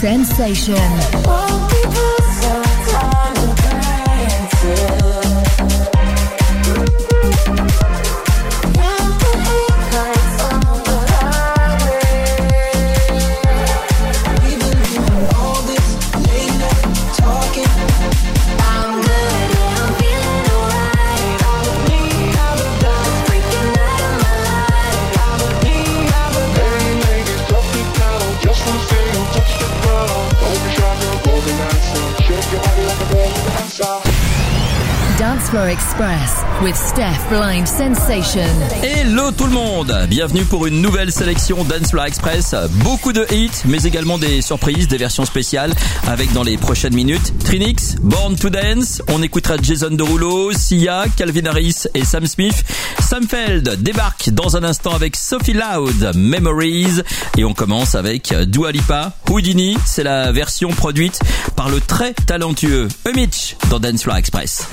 Sensation. Express Steph Blind Sensation. Hello tout le monde Bienvenue pour une nouvelle sélection Dance Floor Express. Beaucoup de hits, mais également des surprises, des versions spéciales, avec dans les prochaines minutes Trinix, Born to Dance, on écoutera Jason Derulo, Sia, Calvin Harris et Sam Smith. Sam Feld débarque dans un instant avec Sophie Loud, Memories, et on commence avec Dua Lipa, Houdini, c'est la version produite par le très talentueux Mitch dans Dance Floor Express.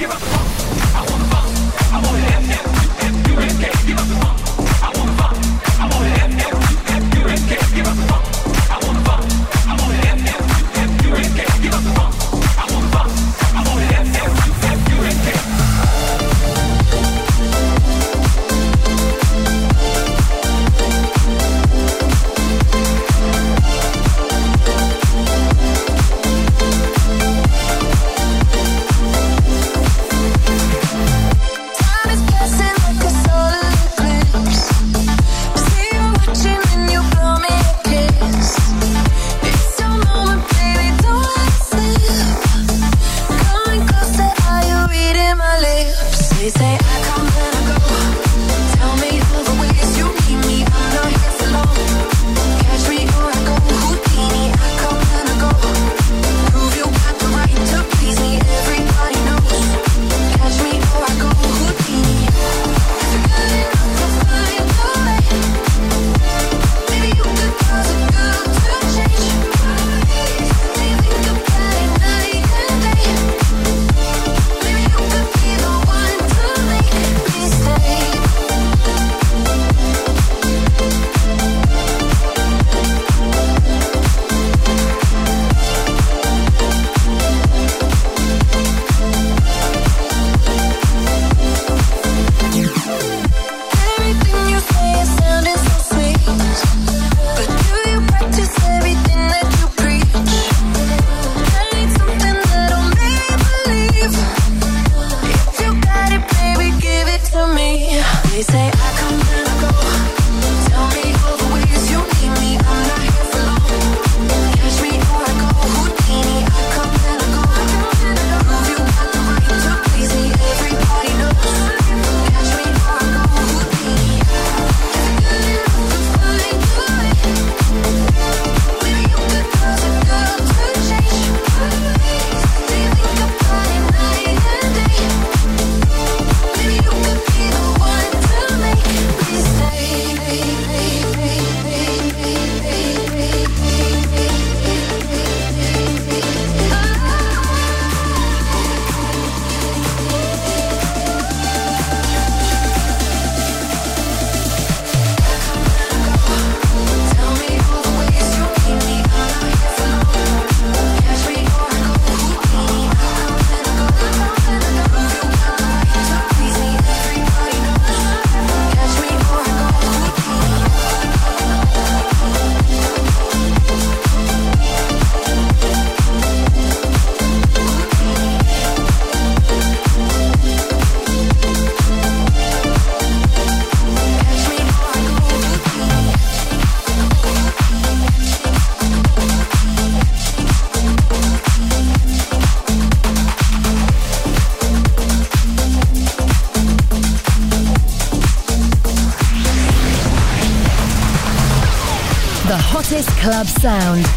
sound.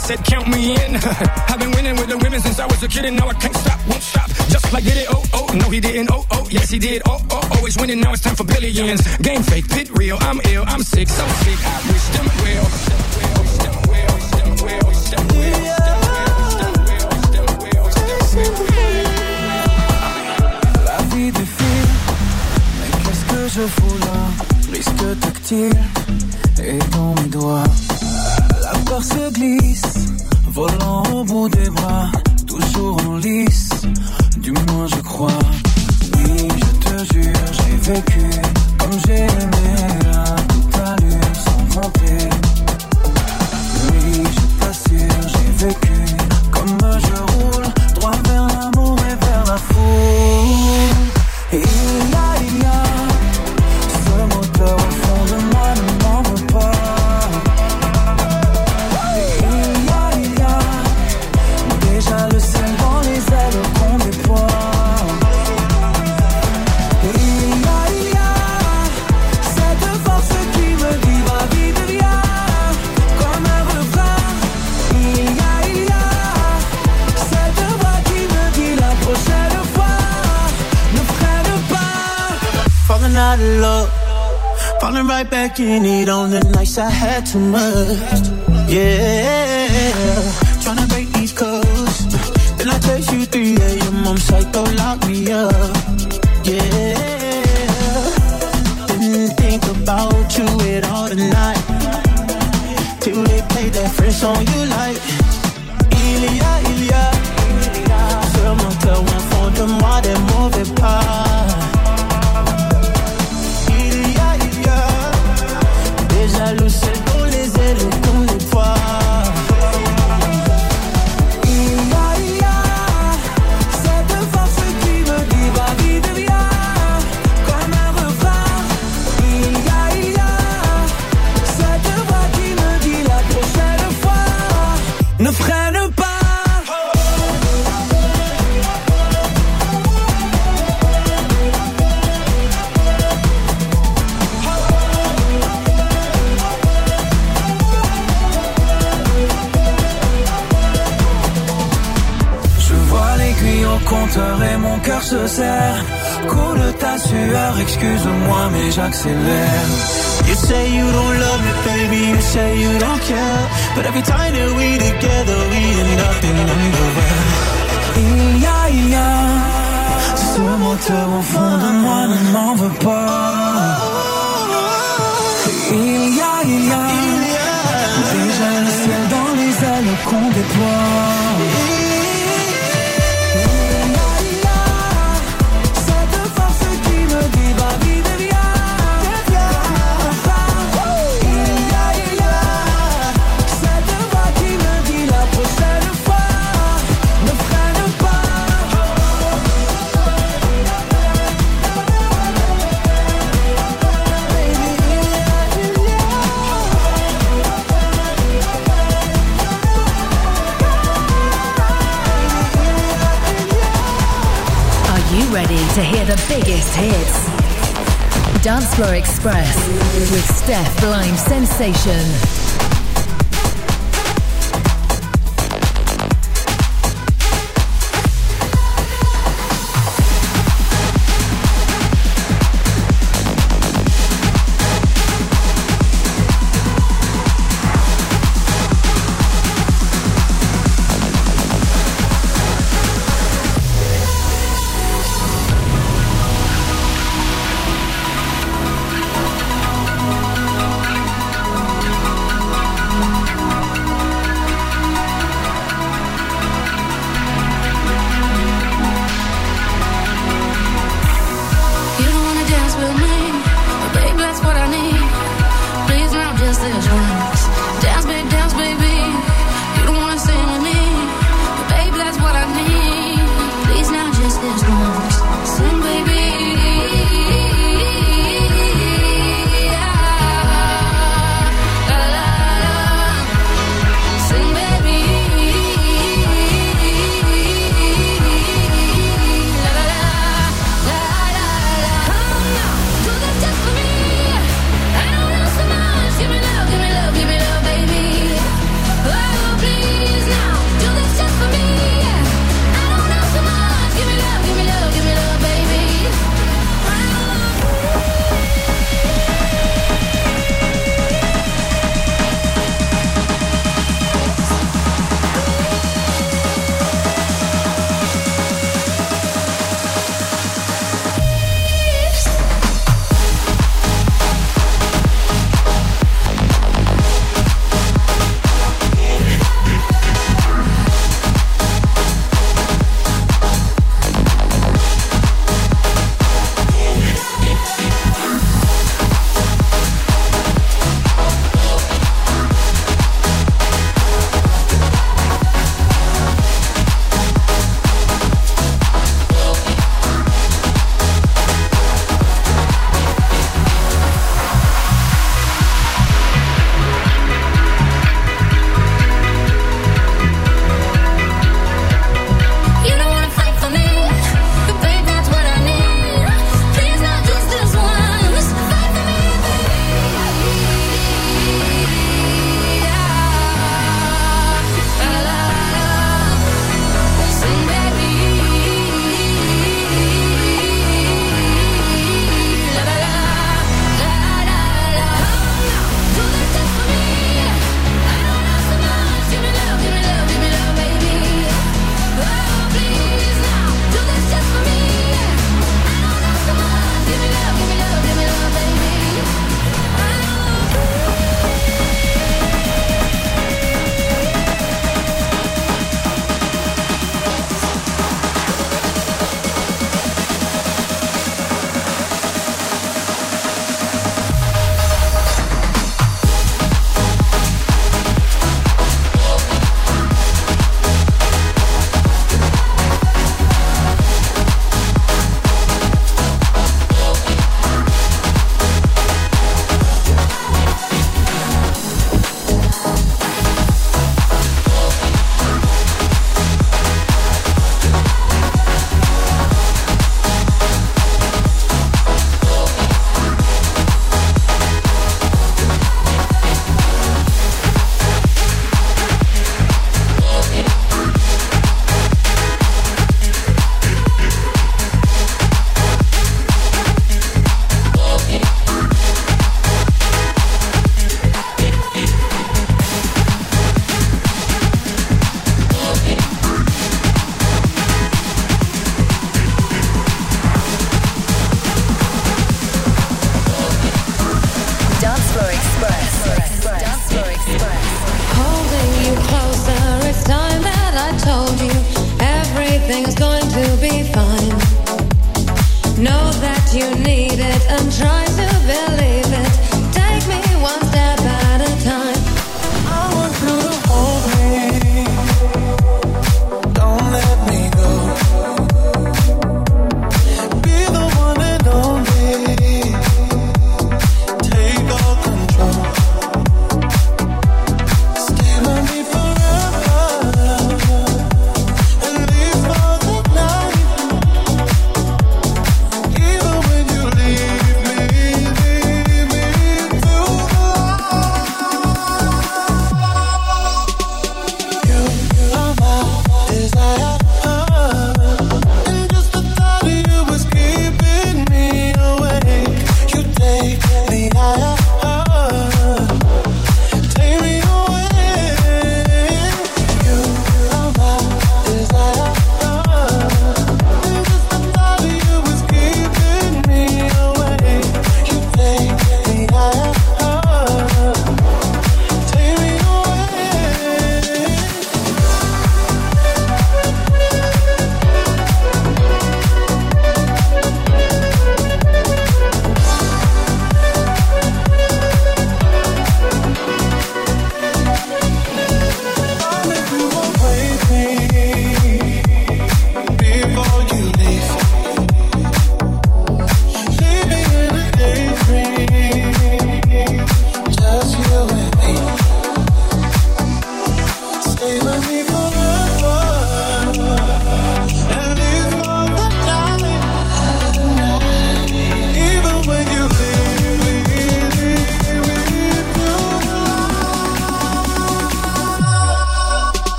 said, count me in. I've been winning with the women since I was a kid, and now I can't stop, won't stop. Just like did it, oh, oh, no, he didn't, oh, oh, yes, he did, oh, oh, oh. always winning, now it's time for billions. Game fake, pit real, I'm ill, I'm sick, so sick, I wish them well. Wish them well, wish them well, wish them well. La vie défile, mais qu'est-ce que je fous là? Risque tactile et dans mes doigts. La se glisse, volant au bout des bras, toujours en lice, du moins je crois. Oui, je te jure, j'ai vécu comme j'ai aimé à toute allure sans compter. Oui, je t'assure, j'ai vécu comme je roule droit vers l'amour et vers la foule. Right back in it on the nights I had too much. Yeah, trying to break these codes. Then I text you 3 a.m. I'm psycho, lock me up. Yeah, didn't think about you at all tonight. Till they played that French song you mon cœur se serre. Coule ta sueur, excuse-moi, mais j'accélère. You say you don't love me, baby, you say you don't care. But every time that we together, we end up in underwear. Il y a, il y a ce moteur au fond de moi ne m'en veut pas. Il y a, il y a déjà le ciel dans les ailes qu'on déploie. Hits? Dance Floor Express with Steph Blind Sensation.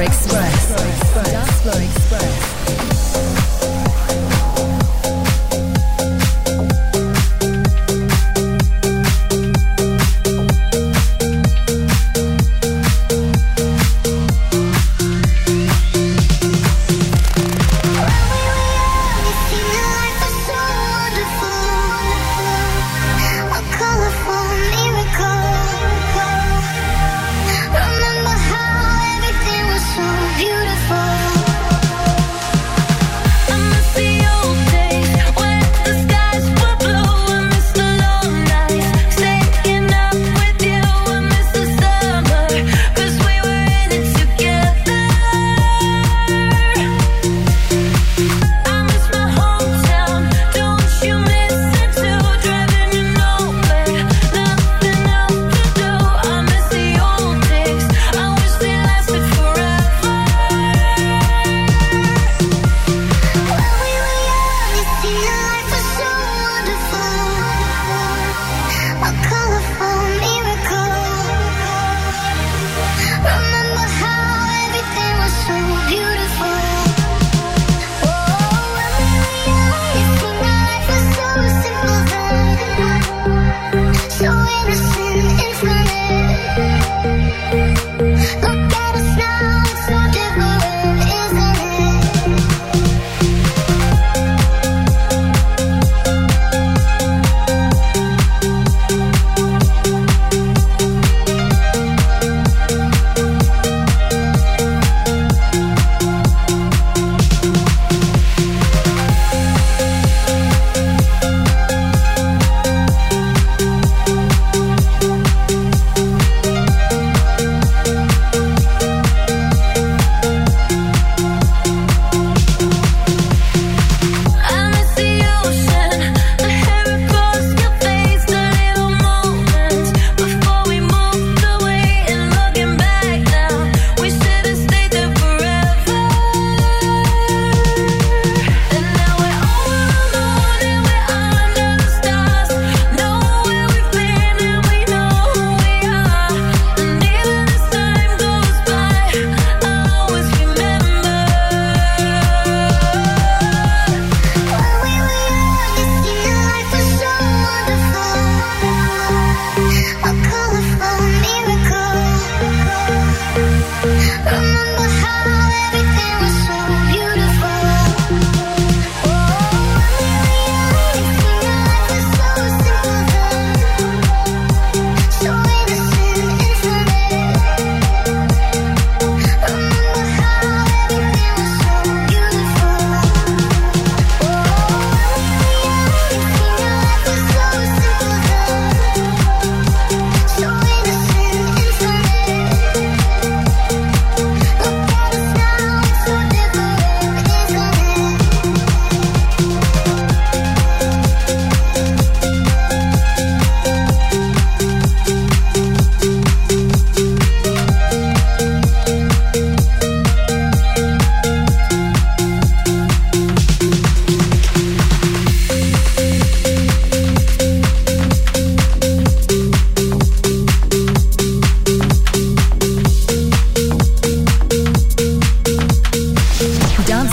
Express.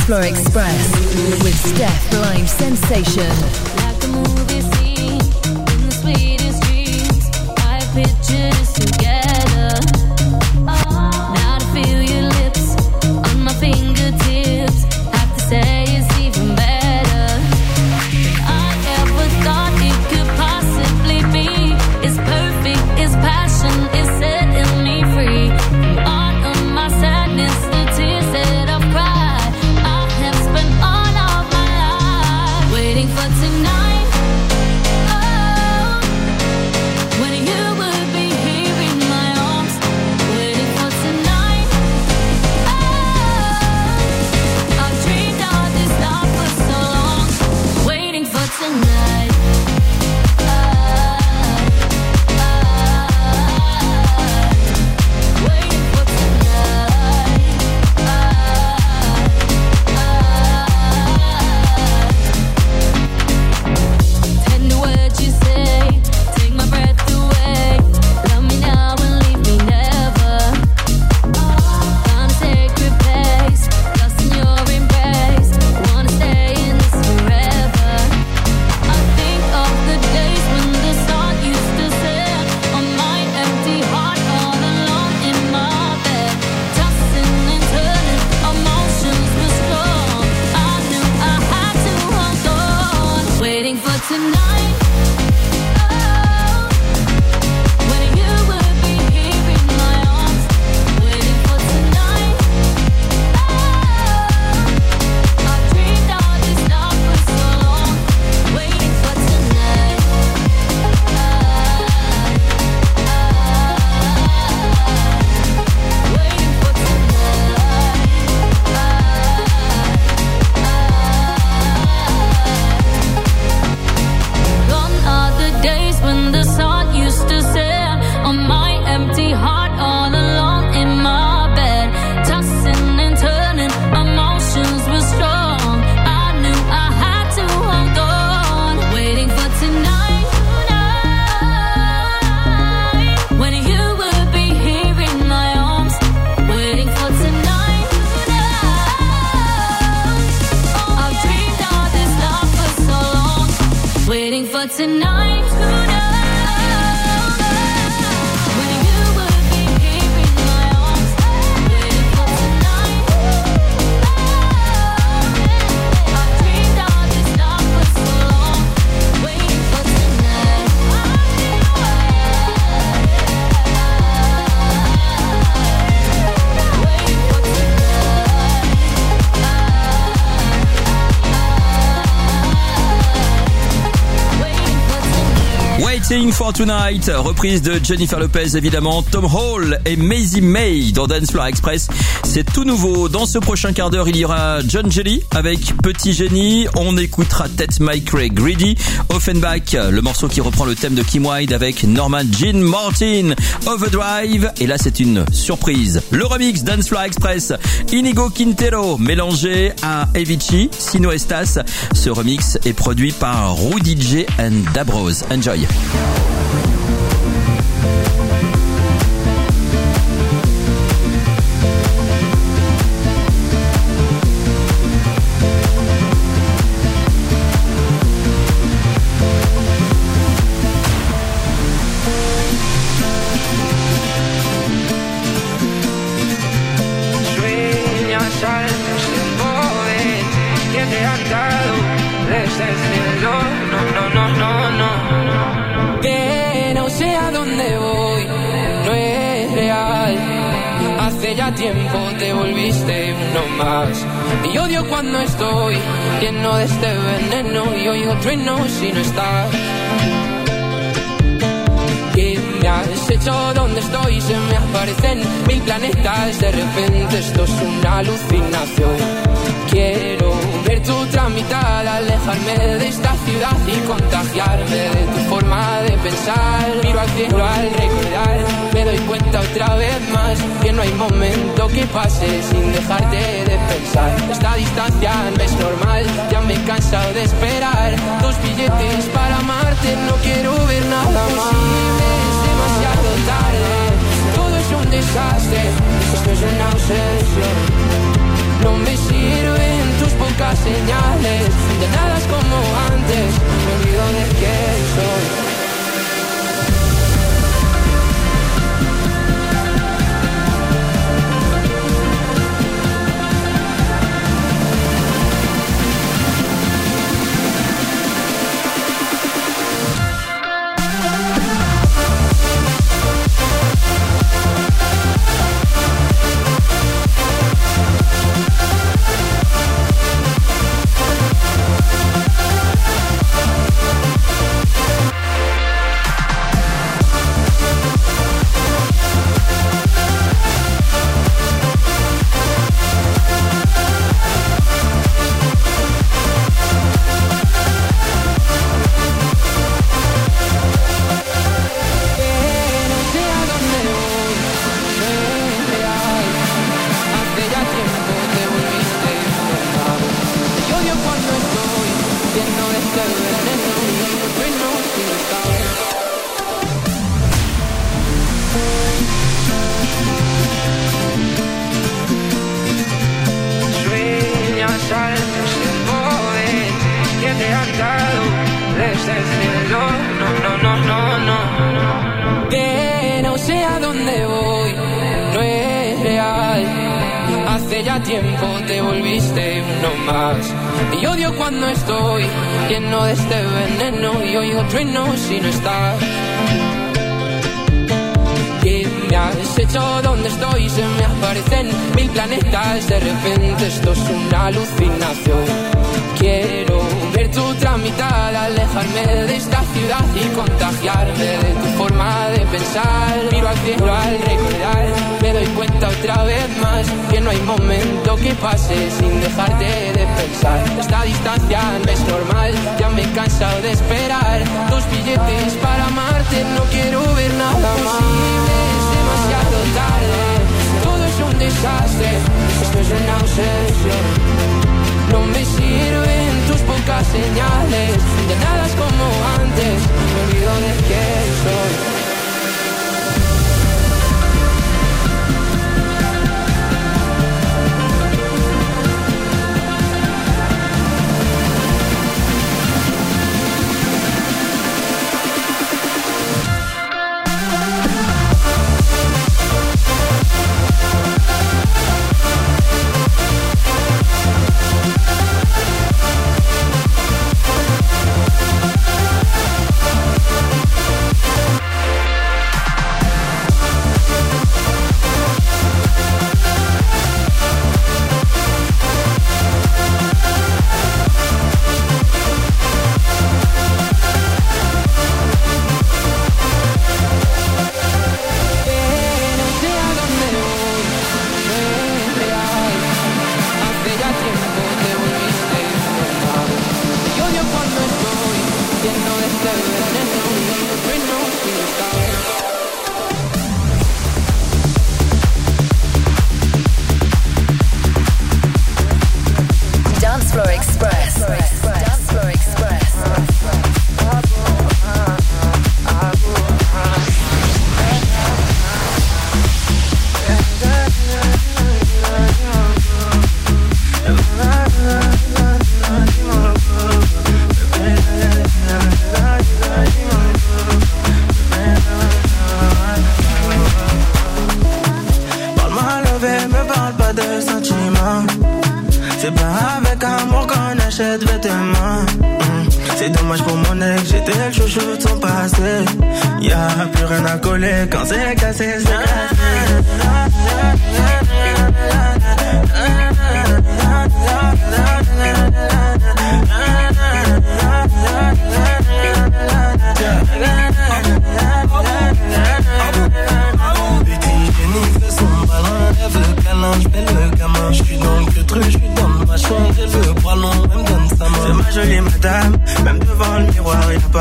Floor Express with Steph Live Sensation. Like Tonight, reprise de Jennifer Lopez évidemment, Tom Hall et Maisie May dans Dance Floor Express. C'est tout nouveau. Dans ce prochain quart d'heure, il y aura John Jelly avec Petit Génie. On écoutera Ted Mike Ray Greedy. Offenbach, le morceau qui reprend le thème de Kim Wilde avec Norman Jean Martin. Overdrive. Et là, c'est une surprise. Le remix Dance Floor Express. Inigo Quintero mélangé à Evici, Sino Estas. Ce remix est produit par Rudy J and Dabros. Enjoy.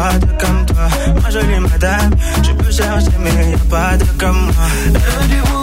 pas de comme toi, ma jolie madame. Je peux chercher, mais y a pas de comme moi.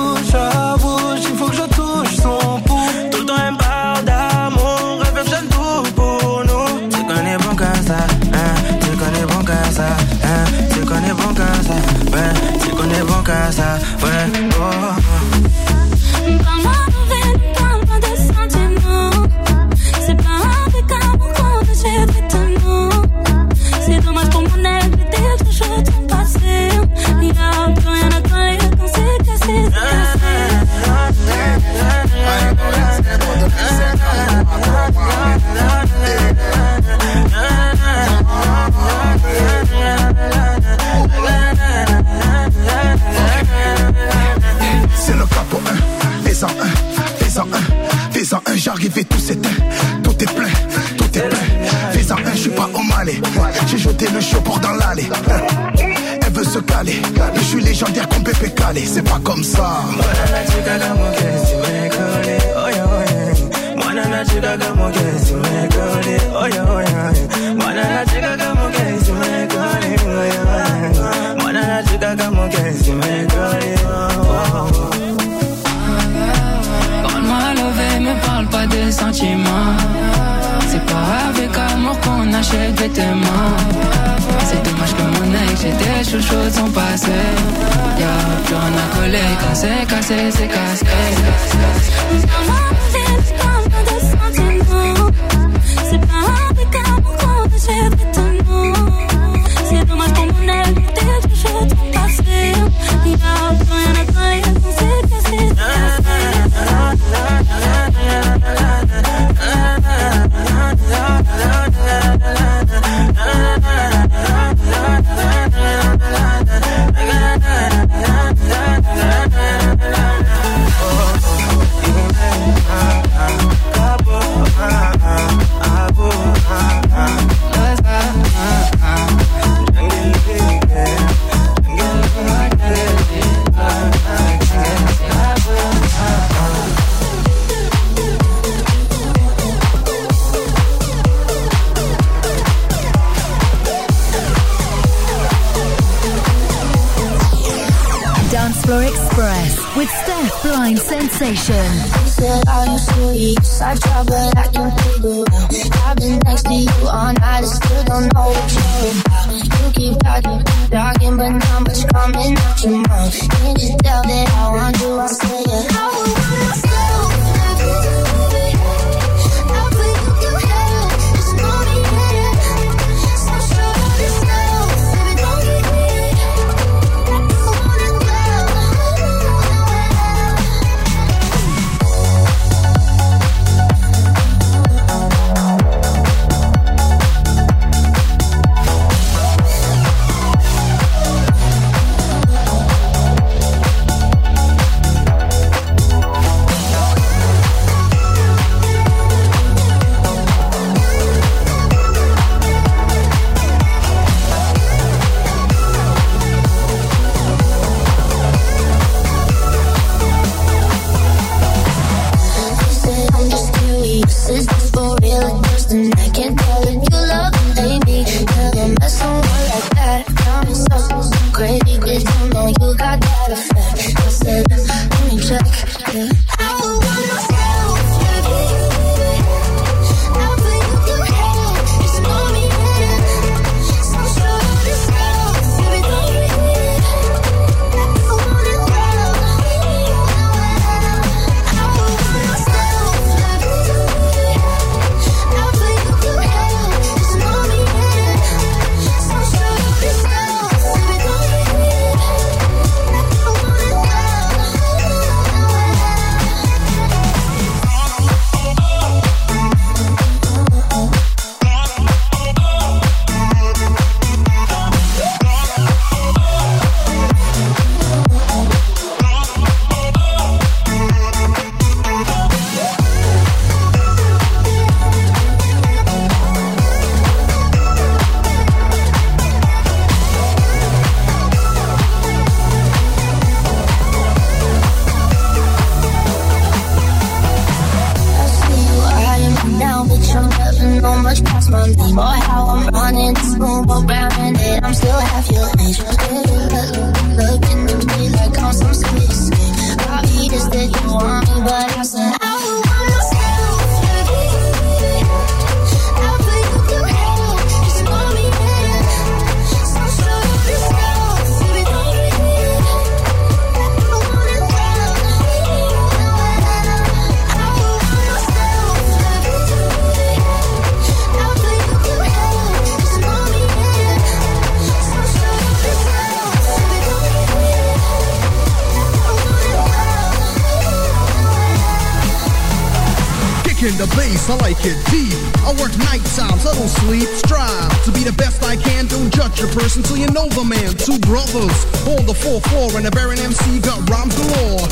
I like it deep. I work night times, I don't sleep. Strive to be the best I can. Don't judge a person till you know the man. Two brothers on the 4-4 and a Baron MC got rhymes galore.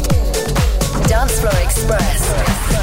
Dance Floor Express.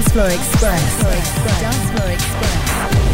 Dancefloor Express. Dancefloor Express. Express.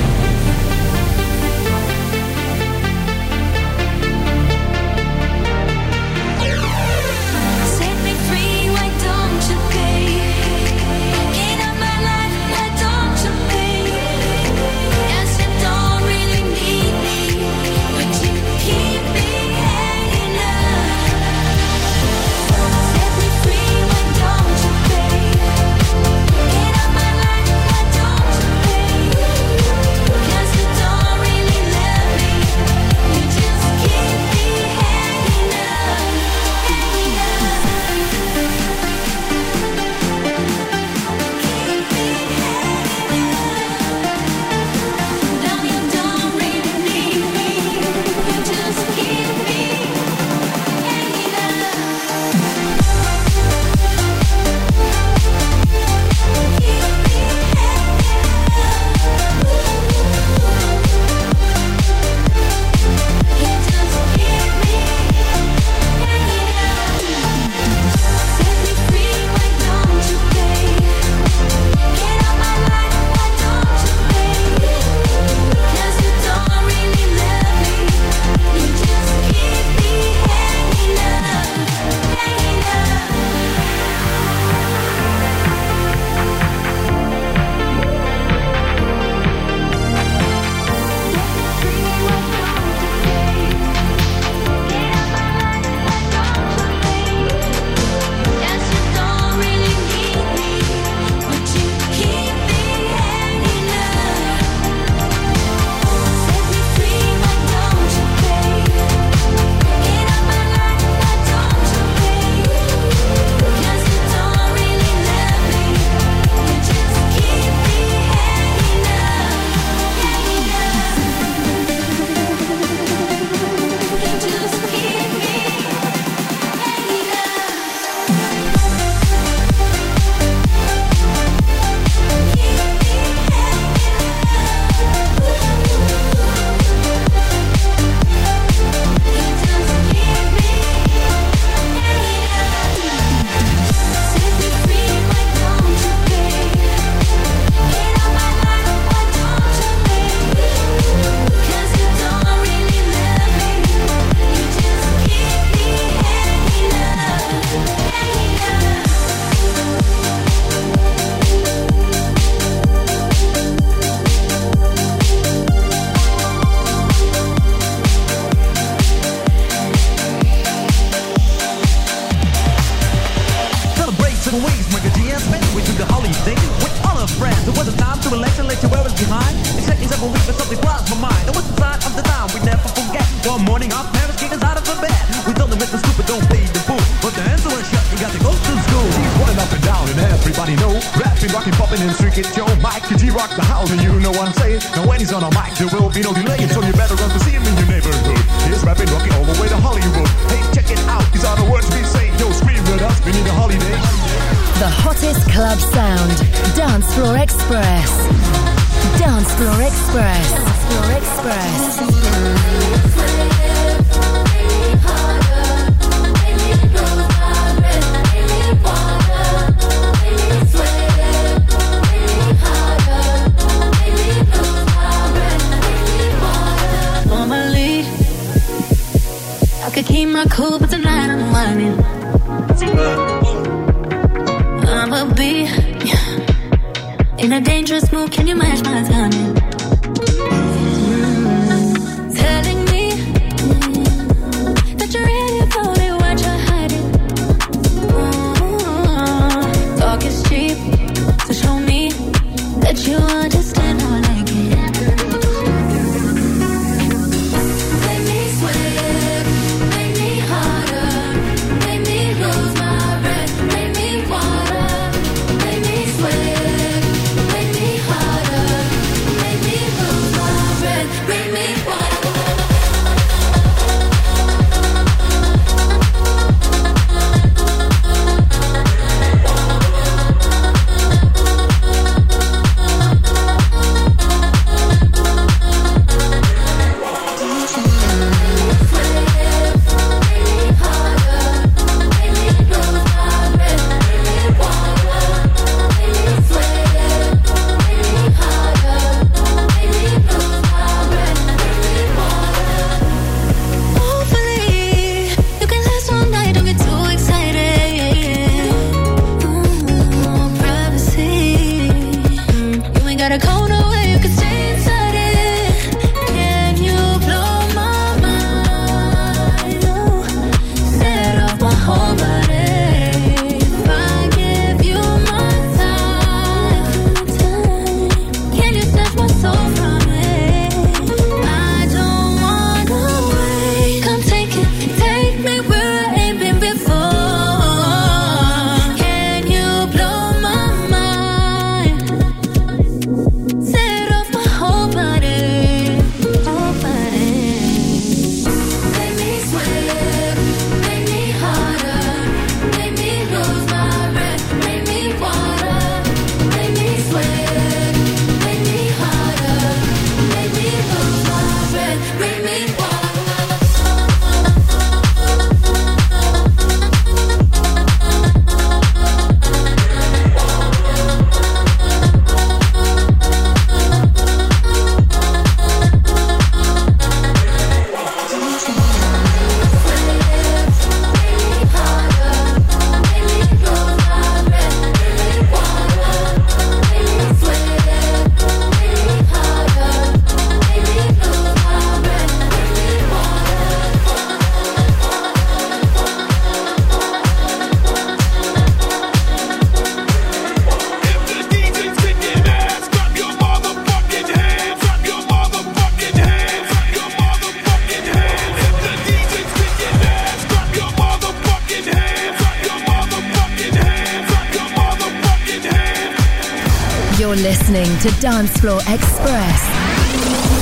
To Dance Floor Express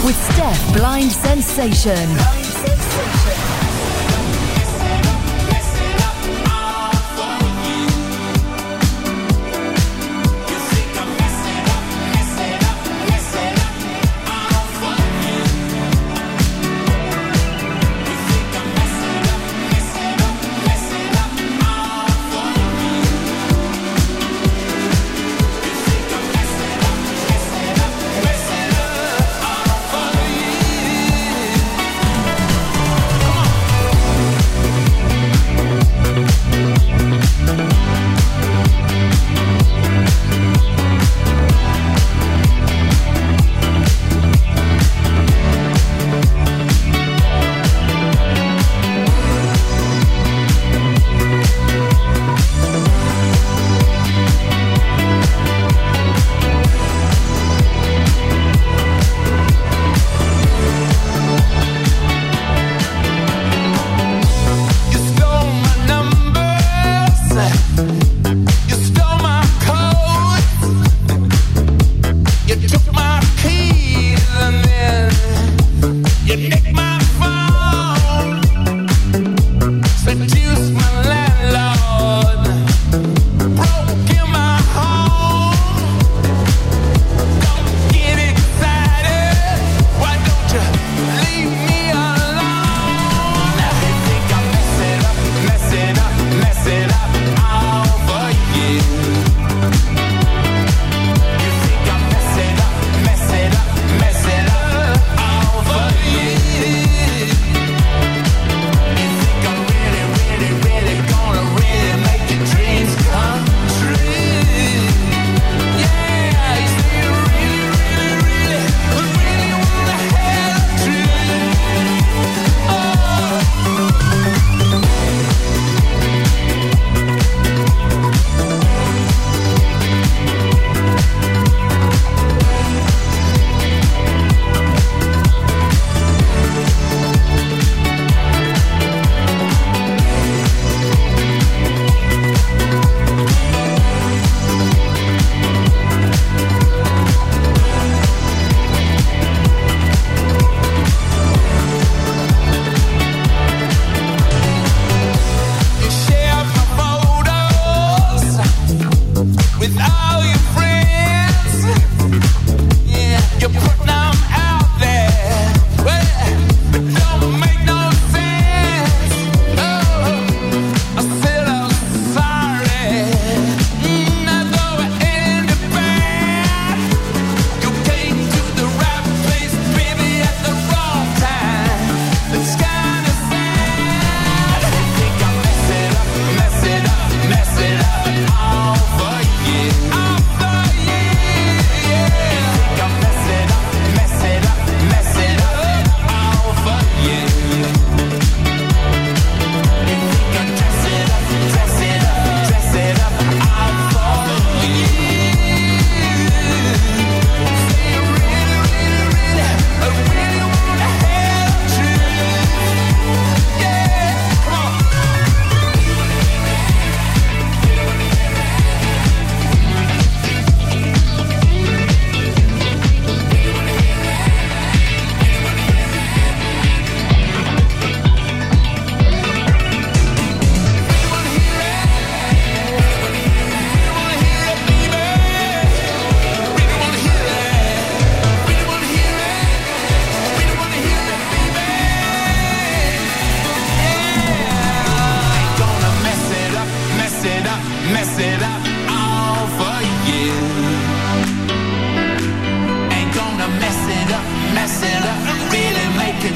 with Steph Blind Sensation.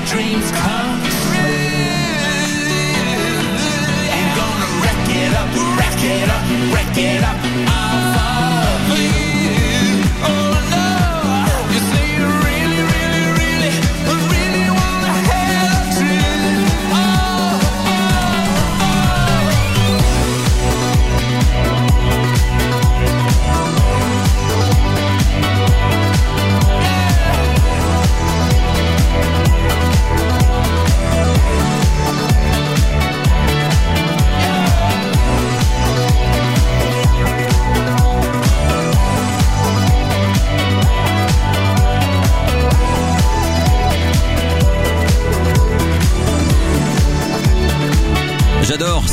dreams come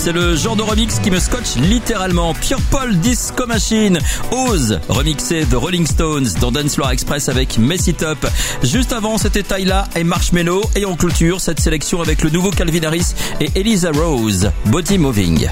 C'est le genre de remix qui me scotche littéralement. Pure Paul Disco Machine ose remixer The Rolling Stones dans Dance Floor Express avec Messy Top. Juste avant, c'était Tyla et Marshmello. Et on clôture cette sélection avec le nouveau Calvin Harris et Elisa Rose, Body Moving.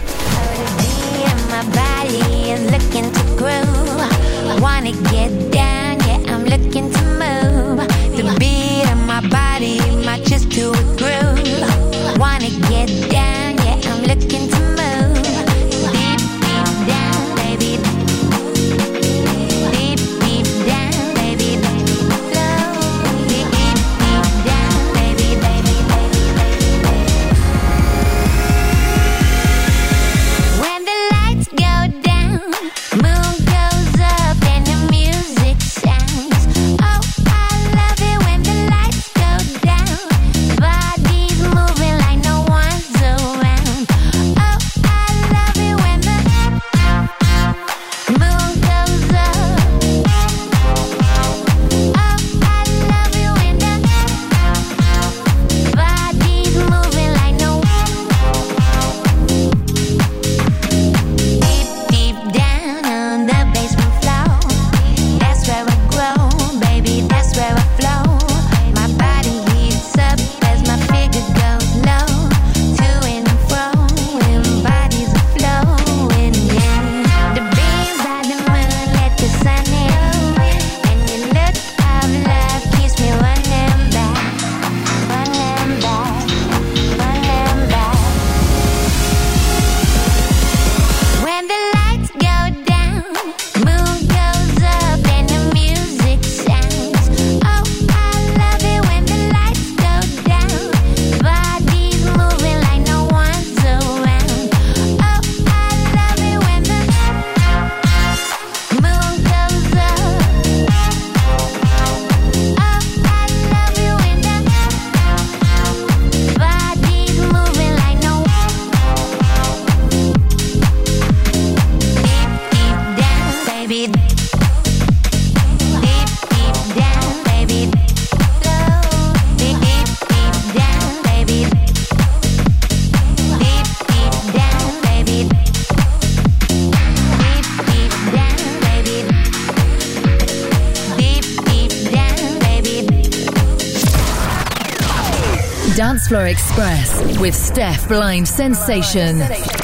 with Steph Blind Sensation.